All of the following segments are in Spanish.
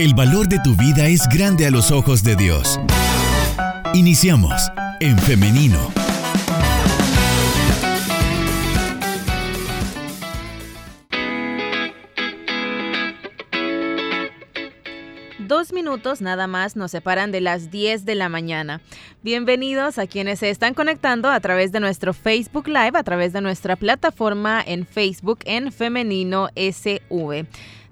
El valor de tu vida es grande a los ojos de Dios. Iniciamos en femenino. Dos minutos nada más nos separan de las 10 de la mañana. Bienvenidos a quienes se están conectando a través de nuestro Facebook Live, a través de nuestra plataforma en Facebook en Femenino SV.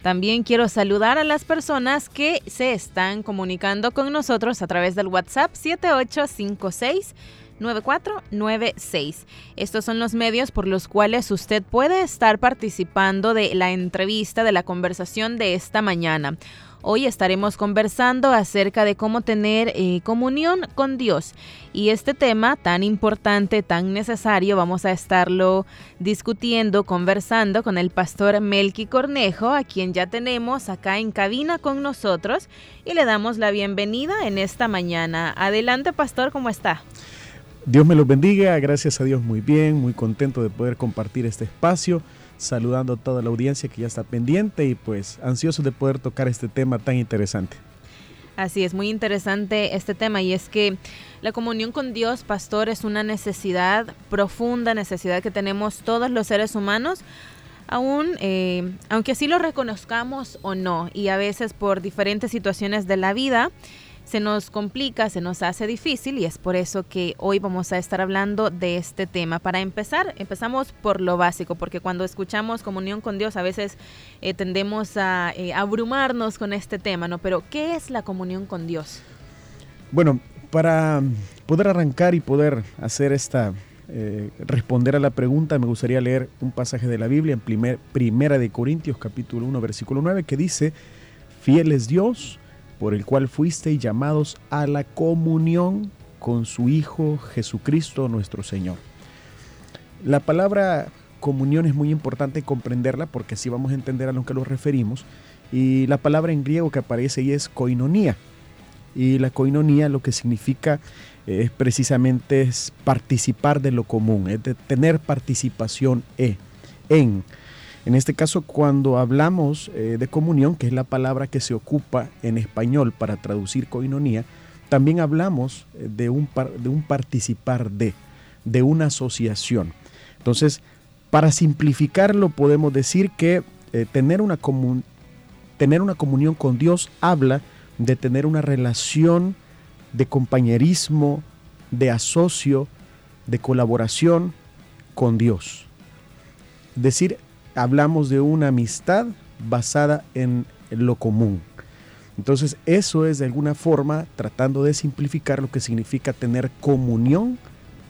También quiero saludar a las personas que se están comunicando con nosotros a través del WhatsApp 7856. 9496. Estos son los medios por los cuales usted puede estar participando de la entrevista, de la conversación de esta mañana. Hoy estaremos conversando acerca de cómo tener eh, comunión con Dios. Y este tema tan importante, tan necesario, vamos a estarlo discutiendo, conversando con el pastor Melqui Cornejo, a quien ya tenemos acá en cabina con nosotros. Y le damos la bienvenida en esta mañana. Adelante, pastor, ¿cómo está? Dios me los bendiga, gracias a Dios muy bien, muy contento de poder compartir este espacio saludando a toda la audiencia que ya está pendiente y pues ansioso de poder tocar este tema tan interesante. Así es, muy interesante este tema y es que la comunión con Dios, pastor, es una necesidad profunda, necesidad que tenemos todos los seres humanos, aún, eh, aunque así lo reconozcamos o no, y a veces por diferentes situaciones de la vida, se nos complica, se nos hace difícil y es por eso que hoy vamos a estar hablando de este tema. Para empezar, empezamos por lo básico, porque cuando escuchamos comunión con Dios a veces eh, tendemos a eh, abrumarnos con este tema, ¿no? Pero ¿qué es la comunión con Dios? Bueno, para poder arrancar y poder hacer esta, eh, responder a la pregunta, me gustaría leer un pasaje de la Biblia en primer, Primera de Corintios capítulo 1 versículo 9 que dice, fiel es Dios, por el cual fuisteis llamados a la comunión con su Hijo Jesucristo nuestro Señor. La palabra comunión es muy importante comprenderla porque así vamos a entender a lo que nos referimos. Y la palabra en griego que aparece ahí es koinonía. Y la koinonía lo que significa eh, es precisamente es participar de lo común, es de tener participación e, en. En este caso, cuando hablamos eh, de comunión, que es la palabra que se ocupa en español para traducir coinonía, también hablamos eh, de un, de un participar de, de una asociación. Entonces, para simplificarlo, podemos decir que eh, tener, una tener una comunión con Dios habla de tener una relación de compañerismo, de asocio, de colaboración con Dios. Decir, hablamos de una amistad basada en lo común. Entonces eso es de alguna forma tratando de simplificar lo que significa tener comunión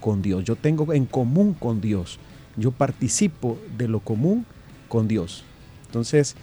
con Dios. Yo tengo en común con Dios. Yo participo de lo común con Dios. Entonces,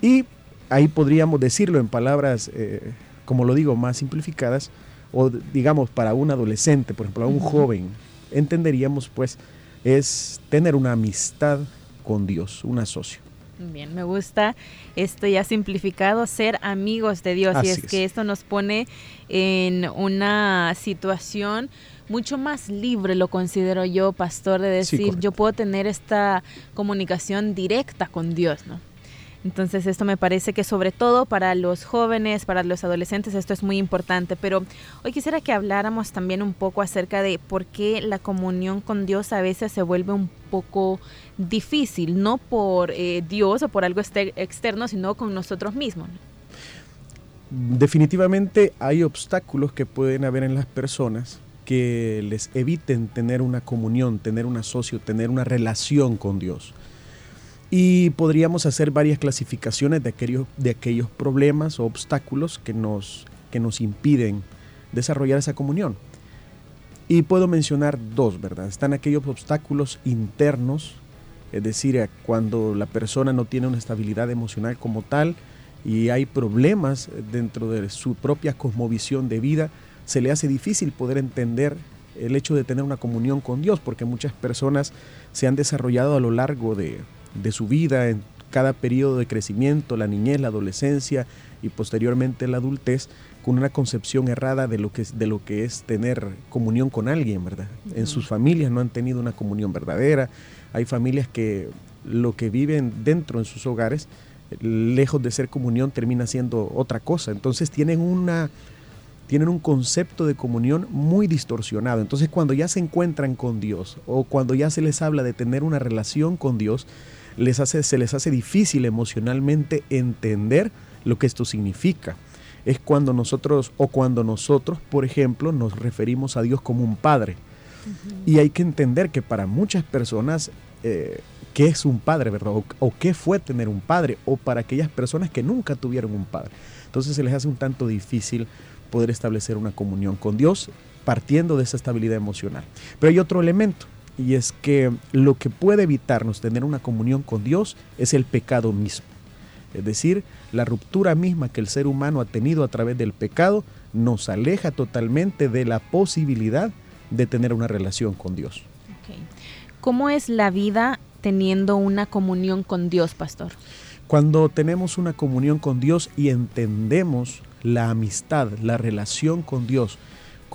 y ahí podríamos decirlo en palabras, eh, como lo digo, más simplificadas, o digamos para un adolescente, por ejemplo, a un joven, entenderíamos pues es tener una amistad con Dios, un asocio. Bien, me gusta esto ya simplificado, ser amigos de Dios. y es, que esto nos pone en una situación mucho más libre, lo considero yo, pastor, de decir, yo puedo tener esta comunicación directa con Dios, ¿no? Entonces esto me parece que sobre todo para los jóvenes, para los adolescentes, esto es muy importante. Pero hoy quisiera que habláramos también un poco acerca de por qué la comunión con Dios a veces se vuelve un poco difícil, no por eh, Dios o por algo externo, sino con nosotros mismos. Definitivamente hay obstáculos que pueden haber en las personas que les eviten tener una comunión, tener un asocio, tener una relación con Dios. Y podríamos hacer varias clasificaciones de aquellos, de aquellos problemas o obstáculos que nos, que nos impiden desarrollar esa comunión. Y puedo mencionar dos, ¿verdad? Están aquellos obstáculos internos, es decir, cuando la persona no tiene una estabilidad emocional como tal y hay problemas dentro de su propia cosmovisión de vida, se le hace difícil poder entender el hecho de tener una comunión con Dios, porque muchas personas se han desarrollado a lo largo de, de su vida, en cada periodo de crecimiento, la niñez, la adolescencia y posteriormente la adultez, con una concepción errada de lo que es, de lo que es tener comunión con alguien, ¿verdad? En sus familias no han tenido una comunión verdadera. Hay familias que lo que viven dentro en sus hogares lejos de ser comunión termina siendo otra cosa. Entonces tienen una tienen un concepto de comunión muy distorsionado. Entonces cuando ya se encuentran con Dios o cuando ya se les habla de tener una relación con Dios, les hace, se les hace difícil emocionalmente entender lo que esto significa. Es cuando nosotros o cuando nosotros, por ejemplo, nos referimos a Dios como un padre. Y hay que entender que para muchas personas eh, qué es un padre, ¿verdad? O, qué fue tener un padre, o para aquellas personas que nunca tuvieron un padre. Entonces se les hace un tanto difícil poder establecer una comunión con Dios partiendo de esa estabilidad emocional. Pero hay otro elemento, y es que lo que puede evitarnos tener una comunión con Dios es el pecado mismo. Es decir, la ruptura misma que el ser humano ha tenido a través del pecado nos aleja totalmente de la posibilidad de tener una relación con Dios. ¿Cómo es la vida teniendo una comunión con Dios, pastor? Cuando tenemos una comunión con Dios y entendemos la amistad, la relación con Dios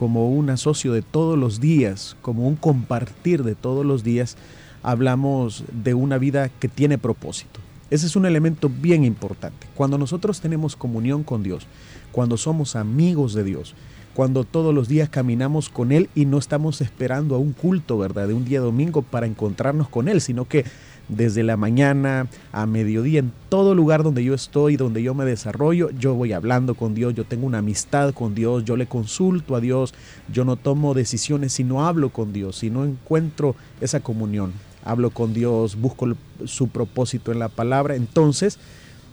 como un asocio de todos los días, como un compartir de todos los días, hablamos de una vida que tiene propósito. Ese es un elemento bien importante. Cuando nosotros tenemos comunión con Dios, cuando somos amigos de Dios, cuando todos los días caminamos con Él y no estamos esperando a un culto, ¿verdad? De un día domingo para encontrarnos con Él, sino que desde la mañana a mediodía, en todo lugar donde yo estoy, donde yo me desarrollo, yo voy hablando con Dios, yo tengo una amistad con Dios, yo le consulto a Dios, yo no tomo decisiones si no hablo con Dios, si no encuentro esa comunión. Hablo con Dios, busco su propósito en la palabra, entonces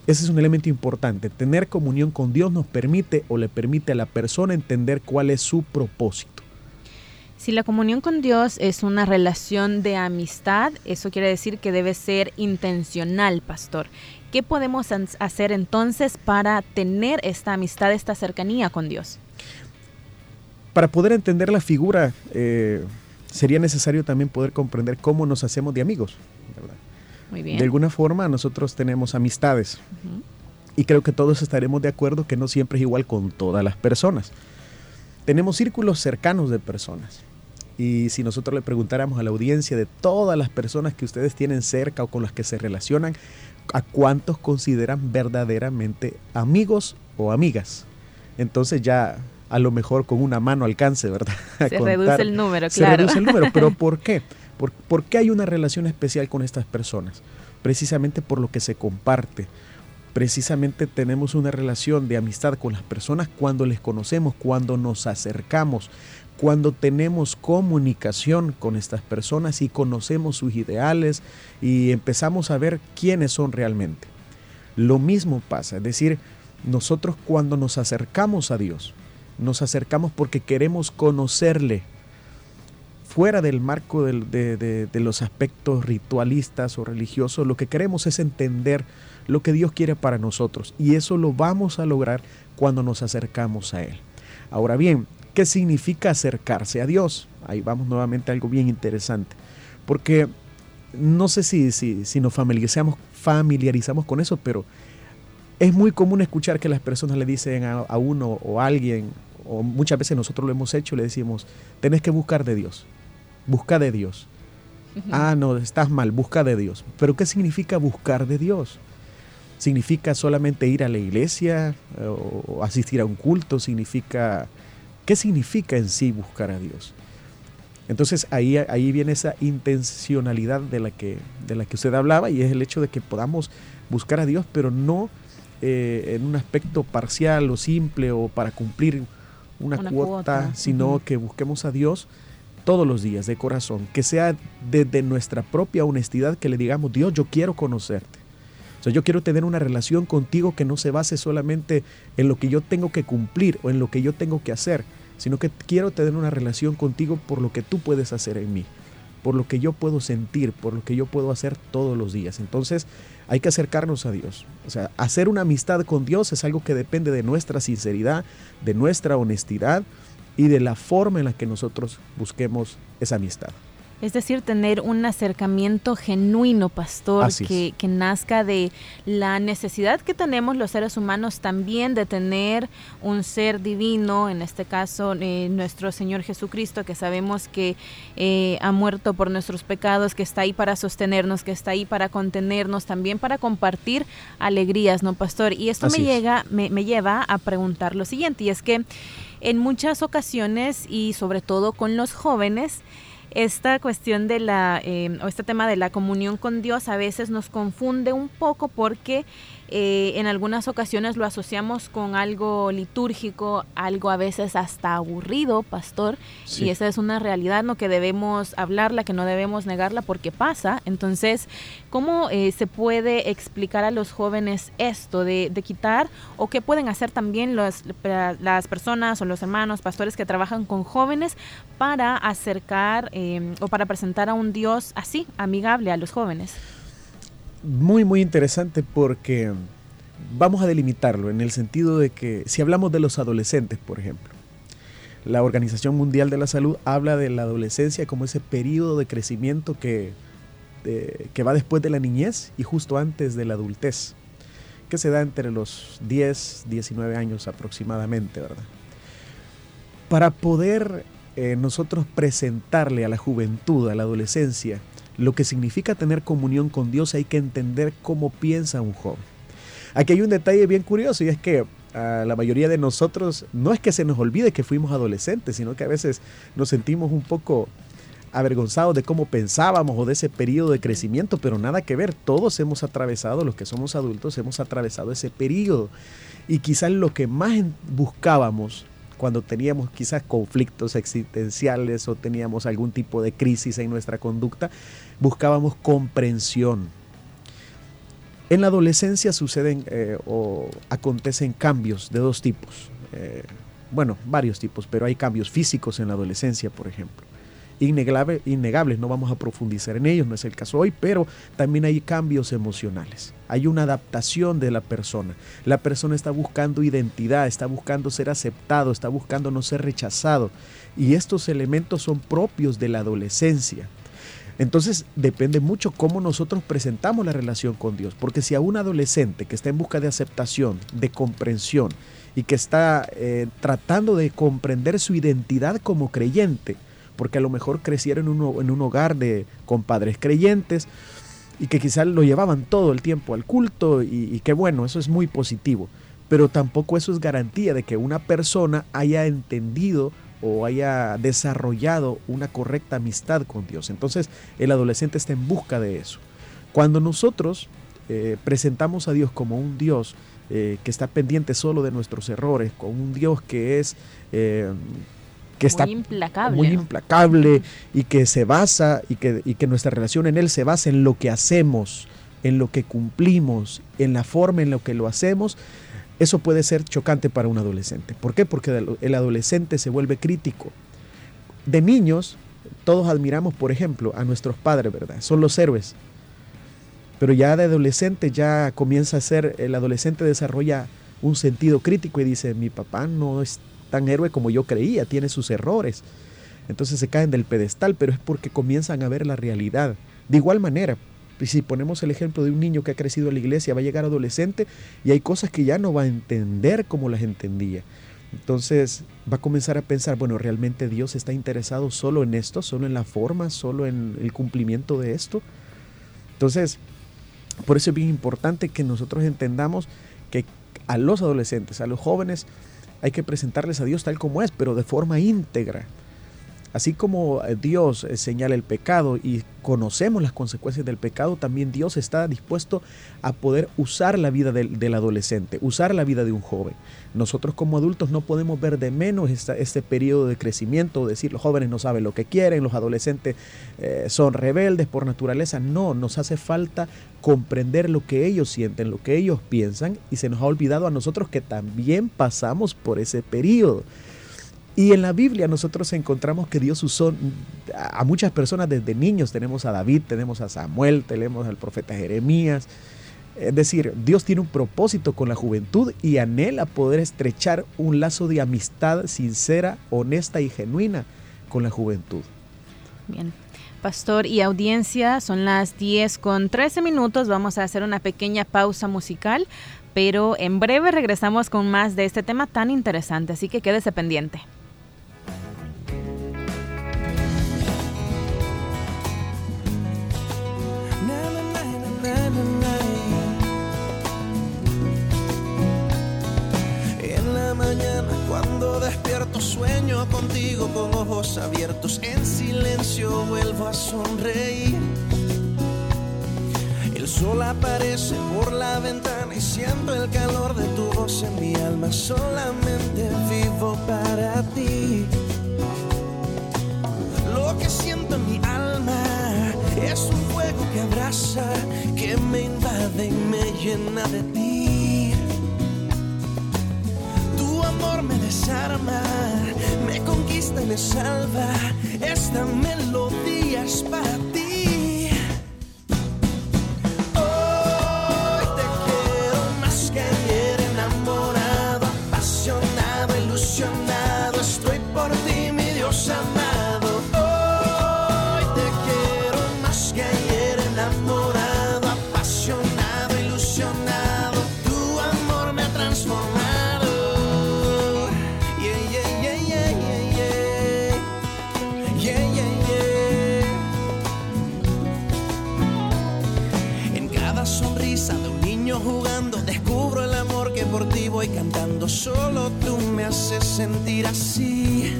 ese es un elemento importante. Tener comunión con Dios nos permite o le permite a la persona entender cuál es su propósito. Si la comunión con Dios es una relación de amistad, eso quiere decir que debe ser intencional, pastor. ¿Qué podemos hacer entonces para tener esta amistad, esta cercanía con Dios? Para poder entender la figura, eh, sería necesario también poder comprender cómo nos hacemos de amigos. ¿verdad? De alguna forma nosotros tenemos amistades y creo que todos estaremos de acuerdo que no siempre es igual con todas las personas. Tenemos círculos cercanos de personas y si nosotros le preguntáramos a la audiencia de todas las personas que ustedes tienen cerca o con las que se relacionan, ¿a cuántos consideran verdaderamente amigos o amigas? Entonces ya a lo mejor con una mano alcance, ¿verdad? se reduce el número, claro. Se reduce el número, pero ¿por qué? ¿Por, qué hay una relación especial con estas personas? Precisamente por lo que se comparte. Precisamente tenemos una relación de amistad con las personas cuando les conocemos, cuando nos acercamos, cuando tenemos comunicación con estas personas y conocemos sus ideales y empezamos a ver quiénes son realmente. Lo mismo pasa, es decir, nosotros cuando nos acercamos a Dios, nos acercamos porque queremos conocerle, fuera del marco de, los aspectos ritualistas o religiosos, lo que queremos es entender lo que Dios quiere para nosotros y eso lo vamos a lograr cuando nos acercamos a Él. Ahora bien, ¿qué significa acercarse a Dios? Ahí vamos nuevamente a algo bien interesante, porque no sé si, si, si nos familiarizamos, familiarizamos con eso, pero es muy común escuchar que las personas le dicen a, a uno o a alguien, o muchas veces nosotros lo hemos hecho, le decimos, tenés que buscar de Dios busca de Dios. Ah, no, estás mal, busca de Dios. Pero ¿qué significa buscar de Dios? ¿Significa solamente ir a la iglesia eh, o asistir a un culto? ¿Significa qué significa en sí buscar a Dios? Entonces ahí, ahí viene esa intencionalidad de la, que, de la que usted hablaba y es el hecho de que podamos buscar a Dios, pero no eh, en un aspecto parcial o simple o para cumplir una, cuota, sino que busquemos a Dios todos los días de corazón, que sea desde nuestra propia honestidad que le digamos, Dios, yo quiero conocerte. O sea, yo quiero tener una relación contigo que no se base solamente en lo que yo tengo que cumplir o en lo que yo tengo que hacer, sino que quiero tener una relación contigo por lo que tú puedes hacer en mí, por lo que yo puedo sentir, por lo que yo puedo hacer todos los días. Entonces, hay que acercarnos a Dios. O sea, hacer una amistad con Dios es algo que depende de nuestra sinceridad, de nuestra honestidad y de la forma en la que nosotros busquemos esa amistad. Es decir, tener un acercamiento genuino, pastor, que, que, nazca de la necesidad que tenemos los seres humanos también de tener un ser divino, en este caso eh, nuestro Señor Jesucristo, que sabemos que eh, ha muerto por nuestros pecados, que está ahí para sostenernos, que está ahí para contenernos, también para compartir alegrías, ¿no, pastor? Y esto me, llega, me, me lleva a preguntar lo siguiente, y es que en muchas ocasiones y sobre todo con los jóvenes, esta cuestión de la, eh, o este tema de la comunión con Dios a veces nos confunde un poco porque eh, en algunas ocasiones lo asociamos con algo litúrgico, algo a veces hasta aburrido, pastor, y esa es una realidad, ¿no? Que debemos hablarla, que no debemos negarla porque pasa. Entonces, ¿cómo eh, se puede explicar a los jóvenes esto de, quitar o qué pueden hacer también las personas o los hermanos, pastores que trabajan con jóvenes para acercar em, o para presentar a un Dios así, amigable a los jóvenes? Muy, muy interesante porque vamos a delimitarlo en el sentido de que si hablamos de los adolescentes, por ejemplo, la Organización Mundial de la Salud habla de la adolescencia como ese periodo de crecimiento que, que va después de la niñez y justo antes de la adultez, que se da entre los 10, 19 años aproximadamente, ¿verdad? Para poder eh, nosotros presentarle a la juventud, a la adolescencia, lo que significa tener comunión con Dios, hay que entender cómo piensa un joven. Aquí hay un detalle bien curioso y es que a la mayoría de nosotros no es que se nos olvide que fuimos adolescentes, sino que a veces nos sentimos un poco avergonzados de cómo pensábamos o de ese periodo de crecimiento, pero nada que ver, todos hemos atravesado, los que somos adultos hemos atravesado ese periodo. Y quizás lo que más buscábamos cuando teníamos quizás conflictos existenciales o teníamos algún tipo de crisis en nuestra conducta, buscábamos comprensión. En la adolescencia suceden eh, o acontecen cambios de dos tipos. Eh, bueno, varios tipos, pero hay cambios físicos en la adolescencia, por ejemplo innegables, no vamos a profundizar en ellos, no es el caso hoy, pero también hay cambios emocionales, hay una adaptación de la persona. La persona está buscando identidad, está buscando ser aceptado, está buscando no ser rechazado, y estos elementos son propios de la adolescencia. Entonces depende mucho cómo nosotros presentamos la relación con Dios, porque si a un adolescente que está en busca de aceptación, de comprensión y que está eh, tratando de comprender su identidad como creyente, porque a lo mejor crecieron en un, en un hogar de, con padres creyentes y que quizás lo llevaban todo el tiempo al culto y, y que bueno, eso es muy positivo, pero tampoco eso es garantía de que una persona haya entendido o haya desarrollado una correcta amistad con Dios. Entonces el adolescente está en busca de eso. Cuando nosotros eh, presentamos a Dios como un Dios eh, que está pendiente solo de nuestros errores, como un Dios que es eh, que está muy implacable, muy implacable y que se basa y que, y que nuestra relación en Él se basa en lo que hacemos, en lo que cumplimos, en la forma en la que lo hacemos, eso puede ser chocante para un adolescente. ¿Por qué? Porque el adolescente se vuelve crítico. De niños, todos admiramos, por ejemplo, a nuestros padres, ¿verdad? Son los héroes. Pero ya de adolescente ya comienza a ser, el adolescente desarrolla un sentido crítico y dice, mi papá no es tan héroe como yo creía, tiene sus errores. Entonces se caen del pedestal, pero es porque comienzan a ver la realidad. De igual manera, si ponemos el ejemplo de un niño que ha crecido en la iglesia, va a llegar adolescente y hay cosas que ya no va a entender como las entendía. Entonces va a comenzar a pensar, bueno, ¿realmente Dios está interesado solo en esto, solo en la forma, solo en el cumplimiento de esto? Entonces, por eso es bien importante que nosotros entendamos que a los adolescentes, a los jóvenes, hay que presentarles a Dios tal como es, pero de forma íntegra. Así como eh, Dios eh, señala el pecado y conocemos las consecuencias del pecado, también Dios está dispuesto a poder usar la vida del, adolescente, usar la vida de un joven. Nosotros como adultos no podemos ver de menos este periodo de crecimiento, decir los jóvenes no saben lo que quieren, los adolescentes eh, son rebeldes por naturaleza. No, nos hace falta comprender lo que ellos sienten, lo que ellos piensan y se nos ha olvidado a nosotros que también pasamos por ese periodo. Y en la Biblia nosotros encontramos que Dios usó a muchas personas desde niños. Tenemos a David, tenemos a Samuel, tenemos al profeta Jeremías. Es decir, Dios tiene un propósito con la juventud y anhela poder estrechar un lazo de amistad sincera, honesta y genuina con la juventud. Bien. Pastor y audiencia, son las 10 con 13 minutos. Vamos a hacer una pequeña pausa musical, pero en breve regresamos con más de este tema tan interesante, así que quédese pendiente. Despierto sueño contigo con ojos abiertos, en silencio vuelvo a sonreír. El sol aparece por la ventana y siento el calor de tu voz en mi alma, solamente vivo para ti. Lo que siento en mi alma es un fuego que abraza, que me invade y me llena de ti me desarma, me conquista y me salva. Esta melodía es para ti. Voy cantando, solo tú me haces sentir así.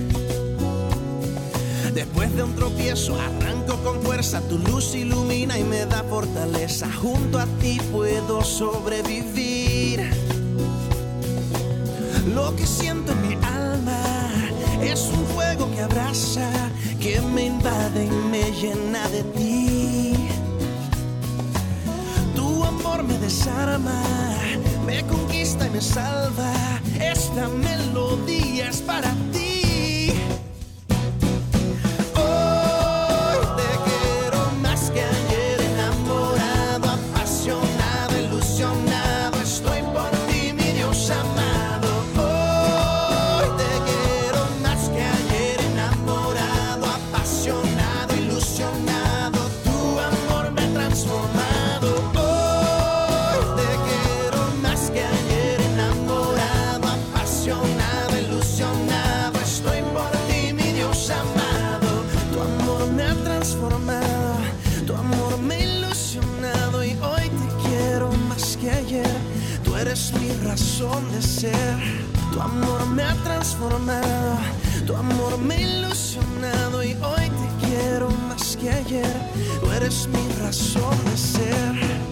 Después de un tropiezo arranco con fuerza, tu luz ilumina y me da fortaleza. Junto a ti puedo sobrevivir. Lo que siento en mi alma es un fuego que abraza, que me invade y me llena de ti. Tu amor me desarma me conquista y me salva. Esta melodía es para ti. De ser. Tu amor me ha transformado, tu amor me ha ilusionado y hoy te quiero más que ayer. Tú eres mi razón de ser.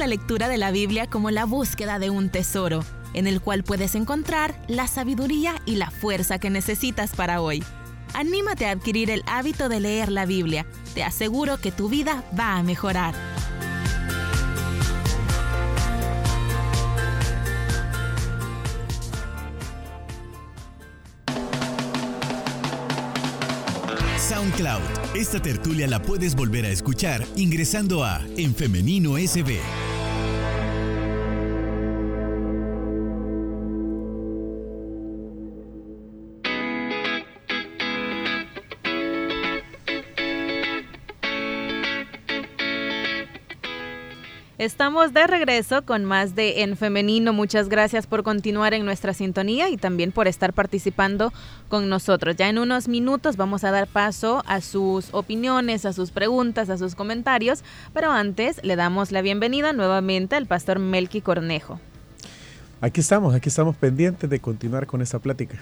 La lectura de la Biblia como la búsqueda de un tesoro, en el cual puedes encontrar la sabiduría y la fuerza que necesitas para hoy. Anímate a adquirir el hábito de leer la Biblia. Te aseguro que tu vida va a mejorar. SoundCloud. Esta tertulia la puedes volver a escuchar ingresando a En Femenino SB. Estamos de regreso con más de En Femenino. Muchas gracias por continuar en nuestra sintonía y también por estar participando con nosotros. Ya en unos minutos vamos a dar paso a sus opiniones, a sus preguntas, a sus comentarios, pero antes le damos la bienvenida nuevamente al pastor Melqui Cornejo. Aquí estamos, aquí estamos pendientes de continuar con esta plática.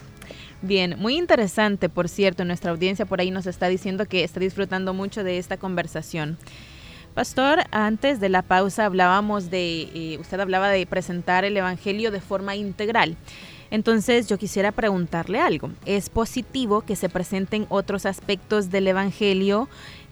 Bien, muy interesante, por cierto, nuestra audiencia por ahí nos está diciendo que está disfrutando mucho de esta conversación. Pastor, antes de la pausa hablábamos de, eh, usted hablaba de presentar el Evangelio de forma integral. Entonces yo quisiera preguntarle algo. ¿Es positivo que se presenten otros aspectos del Evangelio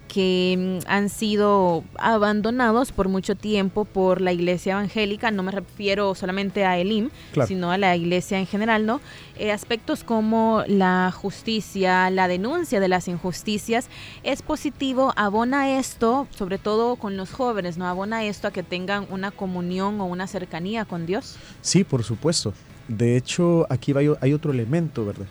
que mm, han sido abandonados por mucho tiempo por la iglesia evangélica, no me refiero solamente a Elim, sino a la iglesia en general, ¿no? Eh, aspectos como la justicia, la denuncia de las injusticias, es positivo, abona esto, sobre todo con los jóvenes, ¿no? Abona esto a que tengan una comunión o una cercanía con Dios. Sí, por supuesto. De hecho, aquí hay otro elemento, ¿verdad?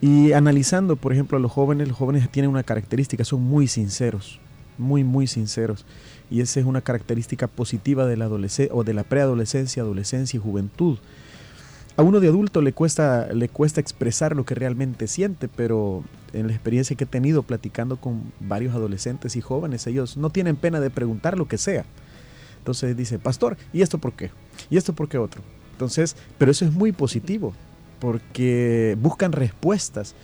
Y analizando, por ejemplo, a los jóvenes, los jóvenes tienen una característica, son muy sinceros, muy, muy sinceros. Y esa es una característica positiva de la adolescencia o de la preadolescencia, adolescencia y juventud. A uno de adulto le cuesta, le cuesta expresar lo que realmente siente, pero en la experiencia que he tenido platicando con varios adolescentes y jóvenes, ellos no tienen pena de preguntar lo que sea. Entonces dice, pastor, ¿y esto por qué? ¿Y esto por qué otro? Entonces, pero eso es muy positivo porque buscan respuestas.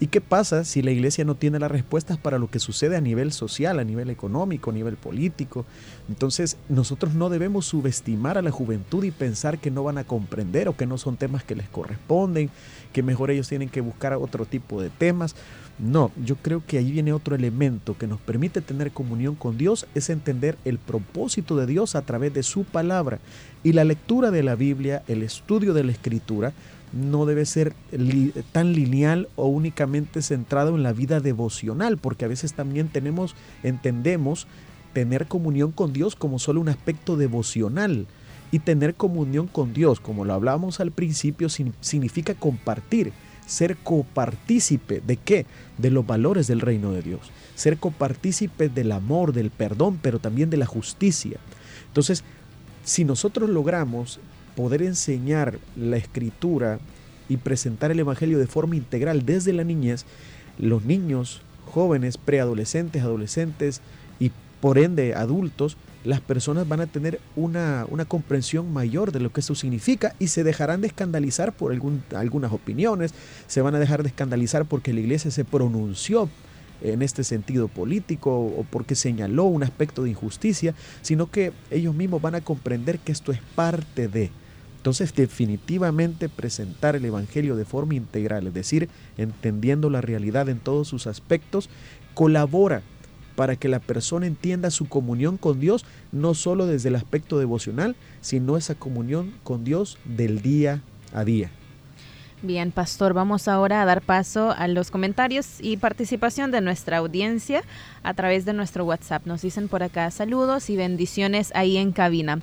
¿Y qué pasa si la iglesia no tiene las respuestas para lo que sucede a nivel social, a nivel económico, a nivel político? Entonces nosotros no debemos subestimar a la juventud y pensar que no van a comprender o que no son temas que les corresponden, que mejor ellos tienen que buscar otro tipo de temas. No, yo creo que ahí viene otro elemento que nos permite tener comunión con Dios, es entender el propósito de Dios a través de su palabra. Y la lectura de la Biblia, el estudio de la escritura, no debe ser tan lineal o únicamente centrado en la vida devocional, porque a veces también tenemos, entendemos tener comunión con Dios como solo un aspecto devocional. Y tener comunión con Dios, como lo hablábamos al principio, significa compartir, ser copartícipe de qué? De los valores del reino de Dios. Ser copartícipe del amor, del perdón, pero también de la justicia. Entonces, si nosotros logramos poder enseñar la escritura y presentar el Evangelio de forma integral desde la niñez, los niños, jóvenes, preadolescentes, adolescentes y por ende adultos, las personas van a tener una, comprensión mayor de lo que eso significa y se dejarán de escandalizar por algunas opiniones, se van a dejar de escandalizar porque la iglesia se pronunció en este sentido político o porque señaló un aspecto de injusticia, sino que ellos mismos van a comprender que esto es parte de, entonces, definitivamente presentar el Evangelio de forma integral, es decir, entendiendo la realidad en todos sus aspectos, colabora para que la persona entienda su comunión con Dios, no solo desde el aspecto devocional, sino esa comunión con Dios del día a día. Bien, pastor, vamos ahora a dar paso a los comentarios y participación de nuestra audiencia a través de nuestro WhatsApp. Nos dicen por acá saludos y bendiciones ahí en cabina.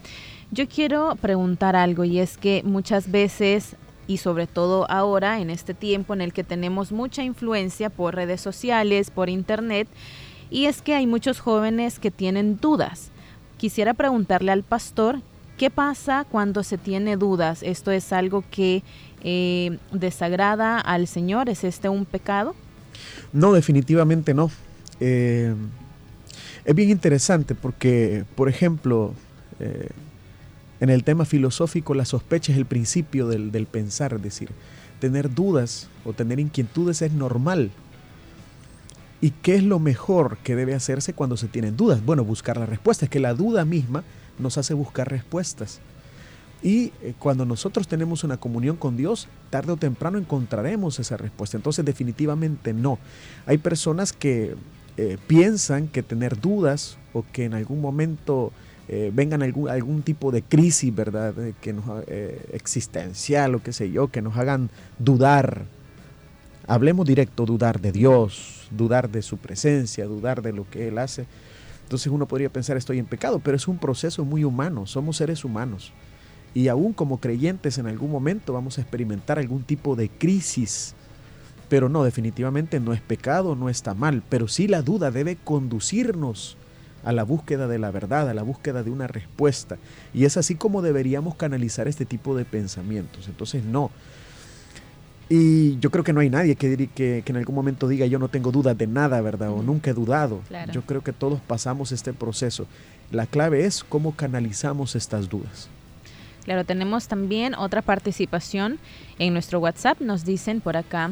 Yo quiero preguntar algo y es que muchas veces y sobre todo ahora en este tiempo en el que tenemos mucha influencia por redes sociales, por internet, y es que hay muchos jóvenes que tienen dudas. Quisiera preguntarle al pastor, ¿qué pasa cuando se tiene dudas? ¿Esto es algo que eh, desagrada al Señor? ¿Es este un pecado? No, definitivamente no. Eh, es bien interesante porque, por ejemplo, eh, en el tema filosófico, la sospecha es el principio del, pensar, es decir, tener dudas o tener inquietudes es normal. ¿Y qué es lo mejor que debe hacerse cuando se tienen dudas? Bueno, buscar la respuesta. Es que la duda misma nos hace buscar respuestas. Y eh, cuando nosotros tenemos una comunión con Dios, tarde o temprano encontraremos esa respuesta. Entonces definitivamente no. Hay personas que eh, piensan que tener dudas o que en algún momento eh, vengan algún, algún tipo de crisis, ¿verdad? Que nos, eh, existencial o qué sé yo, que nos hagan dudar. Hablemos directo, dudar de Dios, dudar de su presencia, dudar de lo que Él hace. Entonces uno podría pensar estoy en pecado, pero es un proceso muy humano, somos seres humanos. Y aún como creyentes en algún momento vamos a experimentar algún tipo de crisis. Pero no, definitivamente no es pecado, no está mal, pero sí la duda debe conducirnos a la búsqueda de la verdad, a la búsqueda de una respuesta. Y es así como deberíamos canalizar este tipo de pensamientos. Entonces, no. Y yo creo que no hay nadie que, que, que en algún momento diga yo no tengo dudas de nada, ¿verdad? O nunca he dudado. Yo creo que todos pasamos este proceso. La clave es cómo canalizamos estas dudas. Claro, tenemos también otra participación en nuestro WhatsApp. Nos dicen por acá,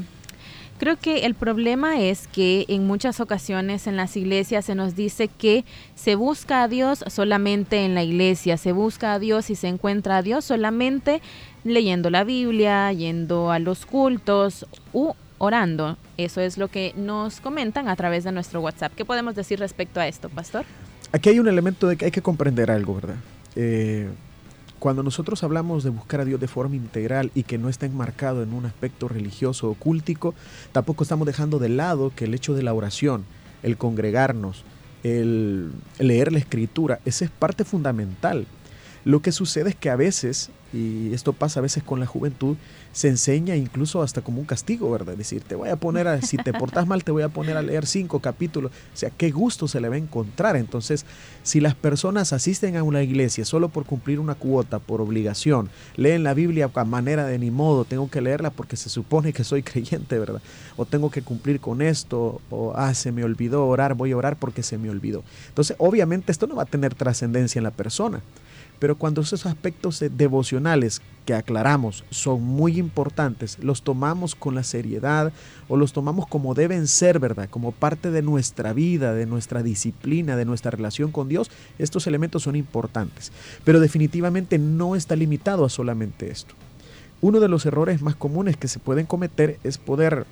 Creo que el problema es que en muchas ocasiones en las iglesias se nos dice que se busca a Dios solamente en la iglesia, se busca a Dios y se encuentra a Dios solamente leyendo la Biblia, yendo a los cultos u orando. Eso es lo que nos comentan a través de nuestro WhatsApp. ¿Qué podemos decir respecto a esto, pastor? Aquí hay un elemento de que hay que comprender algo, ¿verdad? Eh, cuando nosotros hablamos de buscar a Dios de forma integral y que no está enmarcado en un aspecto religioso o cúltico, tampoco estamos dejando de lado que el hecho de la oración, el congregarnos, el leer la escritura, esa es parte fundamental. Lo que sucede es que a veces y esto pasa a veces con la juventud, se enseña incluso hasta como un castigo, ¿verdad? Decir, te voy a poner, a, si te portas mal, te voy a poner a leer cinco capítulos. O sea, qué gusto se le va a encontrar. Entonces, si las personas asisten a una iglesia solo por cumplir una cuota, por obligación, leen la Biblia a manera de ni modo, tengo que leerla porque se supone que soy creyente, ¿verdad? O tengo que cumplir con esto, o, ah, se me olvidó orar, voy a orar porque se me olvidó. Entonces, obviamente esto no va a tener trascendencia en la persona. Pero cuando esos aspectos devocionales que aclaramos son muy importantes, los tomamos con la seriedad o los tomamos como deben ser, ¿verdad? Como parte de nuestra vida, de nuestra disciplina, de nuestra relación con Dios, estos elementos son importantes. Pero definitivamente no está limitado a solamente esto. Uno de los errores más comunes que se pueden cometer es poder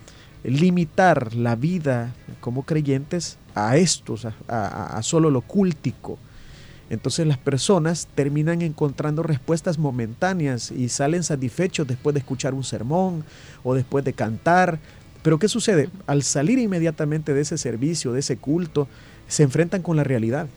limitar la vida como creyentes a estos, a, a solo lo cultico entonces las personas terminan encontrando respuestas momentáneas y salen satisfechos después de escuchar un sermón o después de cantar. Pero ¿qué sucede? Al salir inmediatamente de ese servicio, de ese culto, se enfrentan con la realidad,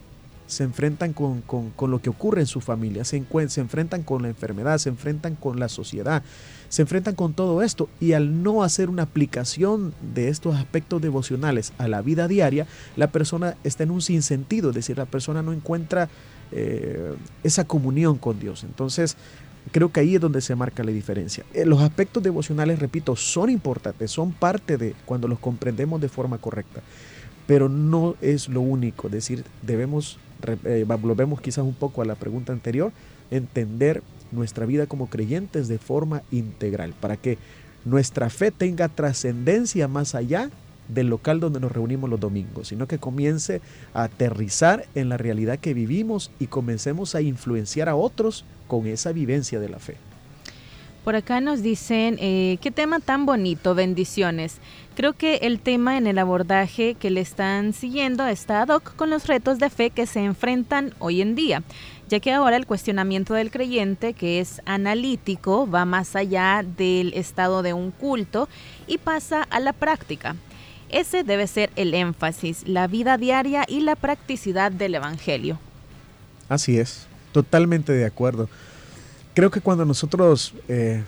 se enfrentan con, lo que ocurre en su familia, se, se enfrentan con la enfermedad, se enfrentan con la sociedad, se enfrentan con todo esto y al no hacer una aplicación de estos aspectos devocionales a la vida diaria, la persona está en un sinsentido, es decir, la persona no encuentra eh, esa comunión con Dios. Entonces, creo que ahí es donde se marca la diferencia. Eh, los aspectos devocionales, repito, son importantes, son parte de cuando los comprendemos de forma correcta, pero no es lo único, es decir, debemos, eh, volvemos quizás un poco a la pregunta anterior, entender nuestra vida como creyentes de forma integral, para que nuestra fe tenga trascendencia más allá del local donde nos reunimos los domingos, sino que comience a aterrizar en la realidad que vivimos y comencemos a influenciar a otros con esa vivencia de la fe. Por acá nos dicen, eh, qué tema tan bonito, bendiciones. Creo que el tema en el abordaje que le están siguiendo está ad hoc con los retos de fe que se enfrentan hoy en día ya que ahora el cuestionamiento del creyente, que es analítico, va más allá del estado de un culto y pasa a la práctica. Ese debe ser el énfasis, la vida diaria y la practicidad del Evangelio. Así es, totalmente de acuerdo. Creo que cuando nosotros eh,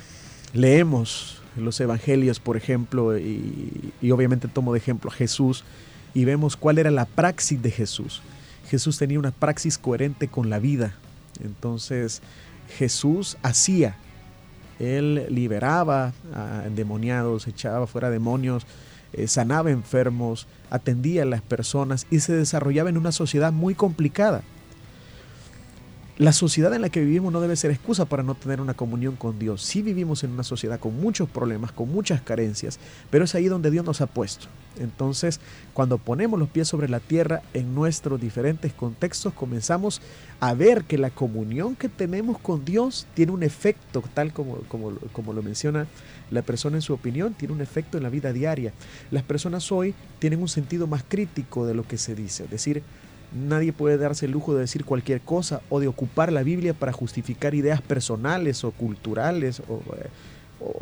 leemos los Evangelios, por ejemplo, y, y obviamente tomo de ejemplo a Jesús, y vemos cuál era la praxis de Jesús, Jesús tenía una praxis coherente con la vida. Entonces Jesús hacía, él liberaba a endemoniados, echaba fuera demonios, eh, sanaba enfermos, atendía a las personas y se desarrollaba en una sociedad muy complicada. La sociedad en la que vivimos no debe ser excusa para no tener una comunión con Dios. Sí vivimos en una sociedad con muchos problemas, con muchas carencias, pero es ahí donde Dios nos ha puesto. Entonces, cuando ponemos los pies sobre la tierra en nuestros diferentes contextos, comenzamos a ver que la comunión que tenemos con Dios tiene un efecto, tal como, como, como lo menciona la persona en su opinión, tiene un efecto en la vida diaria. Las personas hoy tienen un sentido más crítico de lo que se dice, es decir, Nadie puede darse el lujo de decir cualquier cosa o de ocupar la Biblia para justificar ideas personales o culturales o, eh,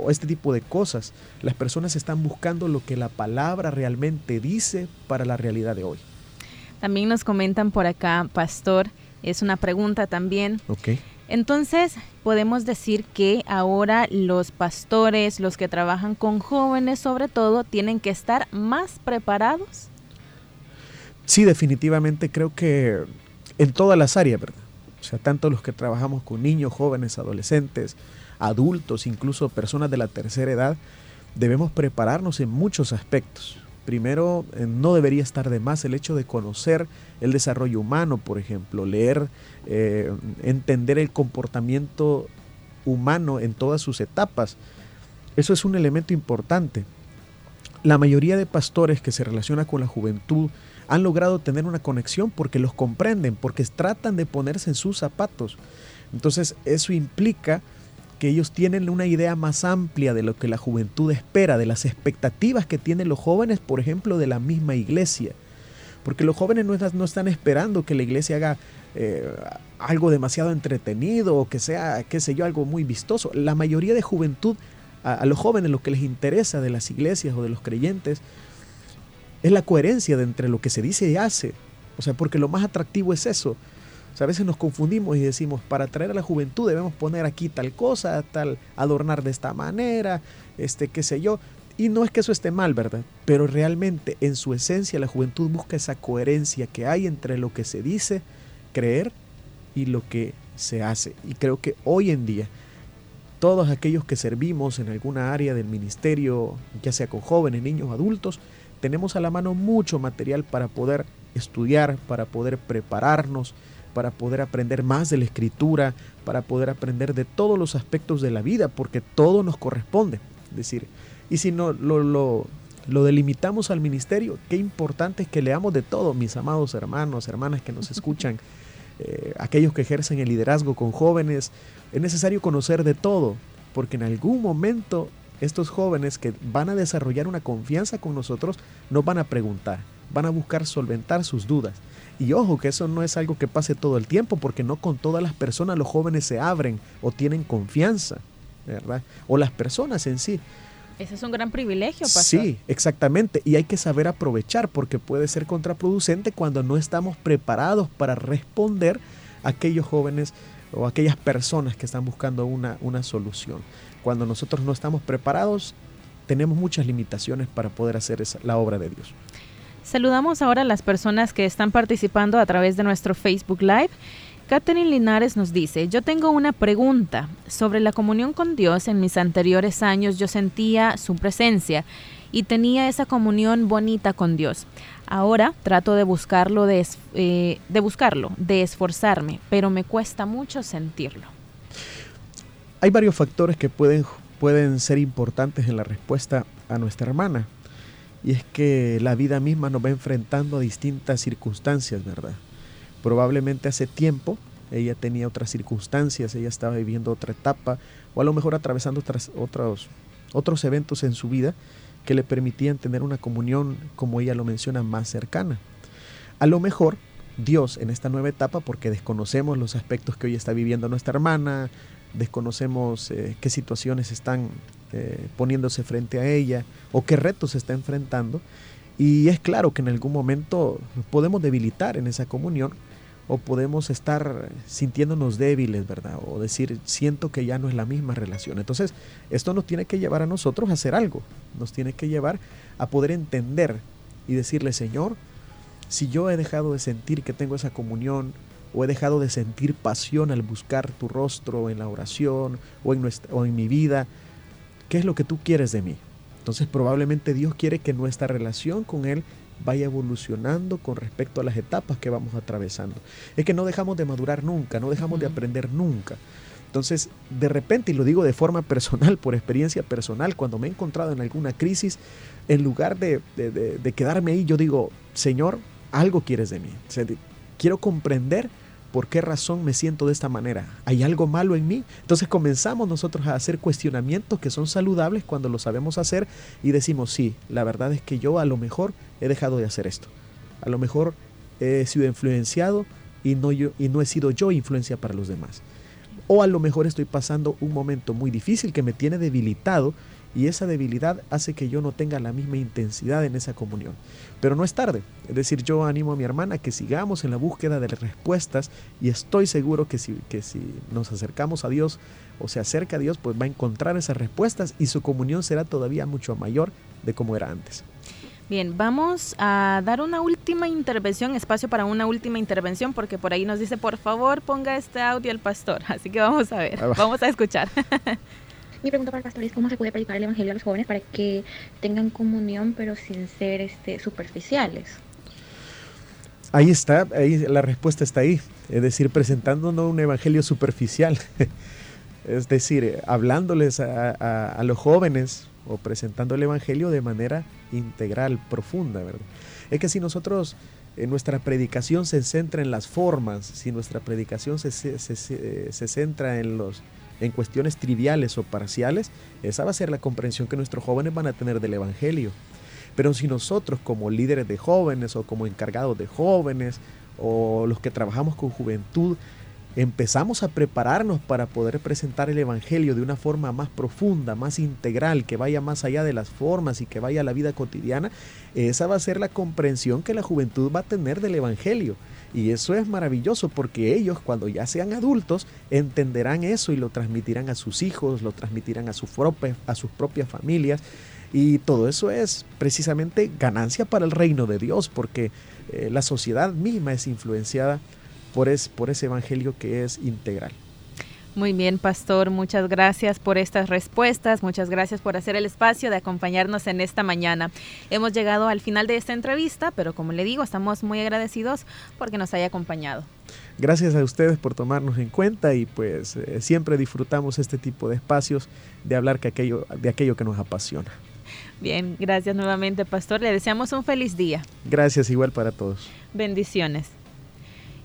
este tipo de cosas. Las personas están buscando lo que la palabra realmente dice para la realidad de hoy. También nos comentan por acá, pastor, es una pregunta también. Ok. Entonces, podemos decir que ahora los pastores, los que trabajan con jóvenes sobre todo, tienen que estar más preparados Sí, definitivamente creo que en todas las áreas, ¿verdad? O sea, tanto los que trabajamos con niños, jóvenes, adolescentes, adultos, incluso personas de la tercera edad, debemos prepararnos en muchos aspectos. Primero, eh, no debería estar de más el hecho de conocer el desarrollo humano, por ejemplo, leer, eh, entender el comportamiento humano en todas sus etapas. Eso es un elemento importante. La mayoría de pastores que se relacionan con la juventud han logrado tener una conexión porque los comprenden, porque tratan de ponerse en sus zapatos. Entonces eso implica que ellos tienen una idea más amplia de lo que la juventud espera, de las expectativas que tienen los jóvenes, por ejemplo, de la misma iglesia. Porque los jóvenes no, están esperando que la iglesia haga eh, algo demasiado entretenido o que sea, qué sé yo, algo muy vistoso. La mayoría de juventud, a, a los jóvenes lo que les interesa de las iglesias o de los creyentes, es la coherencia entre lo que se dice y hace. O sea, porque lo más atractivo es eso. O sea, a veces nos confundimos y decimos, para atraer a la juventud debemos poner aquí tal cosa, tal, adornar de esta manera, este, qué sé yo. Y no es que eso esté mal, ¿verdad? Pero realmente en su esencia la juventud busca esa coherencia que hay entre lo que se dice, creer y lo que se hace. Y creo que hoy en día todos aquellos que servimos en alguna área del ministerio, ya sea con jóvenes, niños, adultos, tenemos a la mano mucho material para poder estudiar, para poder prepararnos, para poder aprender más de la escritura, para poder aprender de todos los aspectos de la vida, porque todo nos corresponde. Es decir, y si no lo, lo, lo delimitamos al ministerio, qué importante es que leamos de todo, mis amados hermanos, hermanas que nos escuchan, eh, aquellos que ejercen el liderazgo con jóvenes, es necesario conocer de todo, porque en algún momento estos jóvenes que van a desarrollar una confianza con nosotros nos van a preguntar, van a buscar solventar sus dudas. Y ojo, que eso no es algo que pase todo el tiempo, porque no con todas las personas los jóvenes se abren o tienen confianza, ¿verdad? O las personas en sí. Ese es un gran privilegio, pastor. Sí, exactamente. Y hay que saber aprovechar porque puede ser contraproducente cuando no estamos preparados para responder a aquellos jóvenes o aquellas personas que están buscando una, una solución. Cuando nosotros no estamos preparados, tenemos muchas limitaciones para poder hacer esa, la obra de Dios. Saludamos ahora a las personas que están participando a través de nuestro Facebook Live. Catherine Linares nos dice, yo tengo una pregunta sobre la comunión con Dios. En mis anteriores años yo sentía su presencia y tenía esa comunión bonita con Dios. Ahora trato de buscarlo, de, eh, de buscarlo, de esforzarme, pero me cuesta mucho sentirlo. Hay varios factores que pueden, pueden ser importantes en la respuesta a nuestra hermana. Y es que la vida misma nos va enfrentando a distintas circunstancias, ¿verdad? Probablemente hace tiempo ella tenía otras circunstancias, ella estaba viviendo otra etapa o a lo mejor atravesando otras, otros, otros eventos en su vida que le permitían tener una comunión, como ella lo menciona, más cercana. A lo mejor Dios en esta nueva etapa, porque desconocemos los aspectos que hoy está viviendo nuestra hermana, desconocemos eh, qué situaciones están eh, poniéndose frente a ella o qué retos está enfrentando. Y es claro que en algún momento podemos debilitar en esa comunión o podemos estar sintiéndonos débiles, ¿verdad? O decir, siento que ya no es la misma relación. Entonces, esto nos tiene que llevar a nosotros a hacer algo, nos tiene que llevar a poder entender y decirle, Señor, si yo he dejado de sentir que tengo esa comunión o he dejado de sentir pasión al buscar tu rostro en la oración o en, nuestra, o en mi vida, ¿qué es lo que tú quieres de mí? Entonces probablemente Dios quiere que nuestra relación con Él vaya evolucionando con respecto a las etapas que vamos atravesando. Es que no dejamos de madurar nunca, no dejamos de aprender nunca. Entonces, de repente, y lo digo de forma personal, por experiencia personal, cuando me he encontrado en alguna crisis, en lugar de, de quedarme ahí, yo digo, Señor, algo quieres de mí. quiero comprender ¿Por qué razón me siento de esta manera? ¿Hay algo malo en mí? Entonces comenzamos nosotros a hacer cuestionamientos que son saludables cuando lo sabemos hacer y decimos, sí, la verdad es que yo a lo mejor he dejado de hacer esto. A lo mejor he sido influenciado y no, y no he sido yo influencia para los demás. O a lo mejor estoy pasando un momento muy difícil que me tiene debilitado y esa debilidad hace que yo no tenga la misma intensidad en esa comunión. Pero no es tarde, es decir, yo animo a mi hermana que sigamos en la búsqueda de respuestas y estoy seguro que si, que si nos acercamos a Dios o se acerca a Dios, pues va a encontrar esas respuestas y su comunión será todavía mucho mayor de como era antes. Bien, vamos a dar una última intervención, espacio para una última intervención, porque por ahí nos dice, por favor, ponga este audio el pastor. Así que vamos a ver, vamos a escuchar. Mi pregunta para el pastor es cómo se puede predicar el evangelio a los jóvenes para que tengan comunión pero sin ser este, superficiales. Ahí está, ahí la respuesta está ahí, es decir, presentándonos un evangelio superficial. Es decir, hablándoles a, los jóvenes o presentando el Evangelio de manera integral, profunda, ¿verdad? Es que si nosotros en nuestra predicación se centra en las formas, si nuestra predicación se, se, centra en, los, en cuestiones triviales o parciales, esa va a ser la comprensión que nuestros jóvenes van a tener del Evangelio. Pero si nosotros como líderes de jóvenes o como encargados de jóvenes o los que trabajamos con juventud, empezamos a prepararnos para poder presentar el Evangelio de una forma más profunda, más integral, que vaya más allá de las formas y que vaya a la vida cotidiana, esa va a ser la comprensión que la juventud va a tener del Evangelio. Y eso es maravilloso porque ellos cuando ya sean adultos entenderán eso y lo transmitirán a sus hijos, lo transmitirán a, sus propias, a sus propias familias. Y todo eso es precisamente ganancia para el reino de Dios porque eh, la sociedad misma es influenciada por, por ese evangelio que es integral. Muy bien, pastor, muchas gracias por estas respuestas, muchas gracias por hacer el espacio de acompañarnos en esta mañana. Hemos llegado al final de esta entrevista, pero como le digo, estamos muy agradecidos porque nos haya acompañado. Gracias a ustedes por tomarnos en cuenta y pues eh, siempre disfrutamos este tipo de espacios de hablar que aquello, de aquello que nos apasiona. Bien, gracias nuevamente, pastor. Le deseamos un feliz día. Gracias igual para todos. Bendiciones.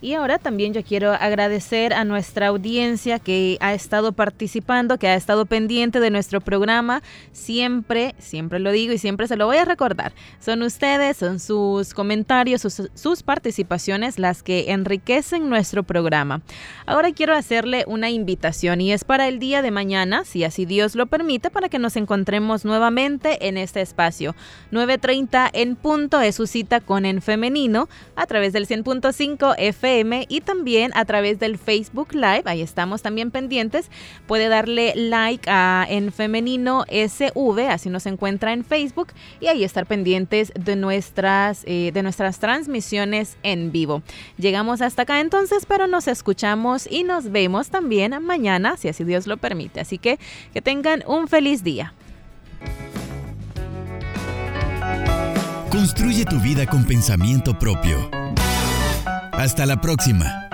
Y ahora también yo quiero agradecer a nuestra audiencia que ha estado participando, que ha estado pendiente de nuestro programa. Siempre, siempre lo digo y siempre se lo voy a recordar. Son ustedes, son sus comentarios, sus, participaciones las que enriquecen nuestro programa. Ahora quiero hacerle una invitación y es para el día de mañana, si así Dios lo permite, para que nos encontremos nuevamente en este espacio. 9.30 en punto es su cita con En Femenino a través del 100.5 Y también a través del Facebook Live. Ahí estamos también pendientes. Puede darle like a En Femenino SV, así nos encuentra en Facebook y ahí estar pendientes de nuestras, eh, de nuestras transmisiones en vivo. Llegamos hasta acá entonces, pero nos escuchamos y nos vemos también mañana, si así Dios lo permite. Así que que tengan un feliz día. Construye tu vida con pensamiento propio. Hasta la próxima.